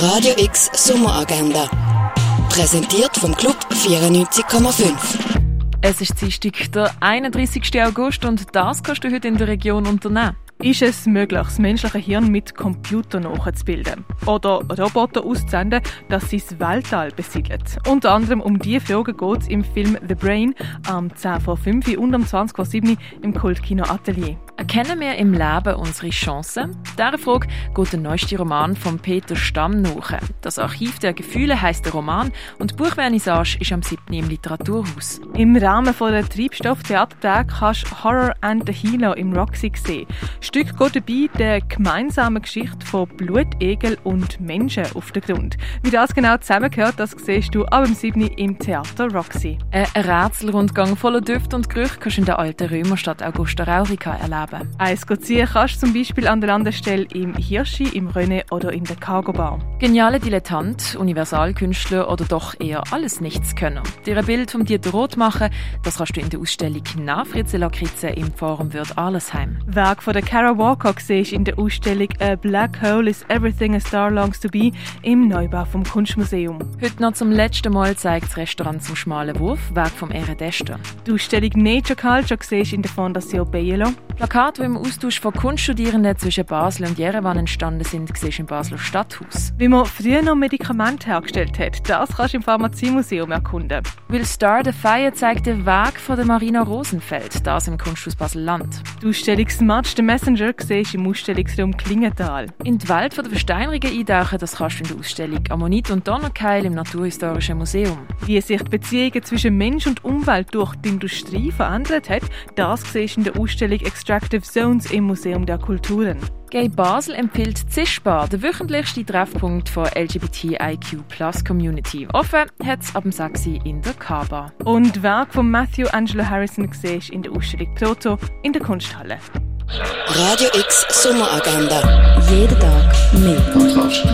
Radio X Sommeragenda. Präsentiert vom Club 94,5. Es ist Dienstag, der 31. August und das kannst du heute in der Region unternehmen. Ist es möglich, das menschliche Hirn mit Computern nachzubilden? Oder Roboter auszusenden, dass sie das Weltall besiedeln? Unter anderem um diese Fragen geht es im Film The Brain am 10 vor 5 und am 20 vor 7 im Kultkino Atelier. Erkennen wir im Leben unsere Chancen? Dieser Frage geht der neueste Roman von Peter Stamm nach. Das Archiv der Gefühle heißt der Roman und die Buchvernissage ist am 7. im Literaturhaus. Im Rahmen der Treibstoff-Theatertag kannst du Horror and the Healer im Roxy sehen. Stück geht dabei der gemeinsamen Geschichte von Blutegel und Menschen auf den Grund. Wie das genau zusammengehört, das siehst du ab dem 7. im Theater Roxy. Ein Rätselrundgang voller Düfte und Gerüche kannst du in der alten Römerstadt Augusta Raurica erleben leben. Eins ziehen kannst du zum Beispiel an der Landestelle im Hirschi, im René oder in der Cargo Bar. Geniale Dilettant, Universalkünstler oder doch eher alles Nichtskönner. Dir ein Bild vom Dieter Roth machen, das kannst du in der Ausstellung nach Fritze Lakritze im Forum Würd Allesheim. Werk von der Kara Walker siehst in der Ausstellung A Black Hole is Everything a Star Longs to Be im Neubau vom Kunstmuseum. Heute noch zum letzten Mal zeigt das Restaurant zum schmalen Wurf, Werk vom Ere Dester. Die Ausstellung Nature Culture siehst in der Fondation Bielo. Plakate, die im Austausch von Kunststudierenden zwischen Basel und Jerewan entstanden sind, siehst im Basler Stadthaus. Wie man früher noch Medikamente hergestellt hat, das kannst du im Pharmaziemuseum erkunden. Will Star the Fire zeigt den Weg von der Marina Rosenfeld, das im Kunsthaus Basel-Land. Die Ausstellung Smart the Messenger siehst im Ausstellungsraum Klingenthal. In die Welt der Versteinerungen eintauchen, das kannst du in der Ausstellung Ammonit und Donnerkeil im Naturhistorischen Museum. Wie sich die Beziehungen zwischen Mensch und Umwelt durch die Industrie verändert hat, das siehst du in der Ausstellung Extract Interactive Zones im Museum der Kulturen. Gay Basel empfiehlt Zischbar, der wöchentlichste Treffpunkt der LGBTIQ Community. Offen hat es ab dem 6 in der Kaba. Und Werk von Matthew Angelo Harrison siehst in der Ausstellung Proto in der Kunsthalle. Radio X Sommeragenda. Jeden Tag mehr. Kontrast.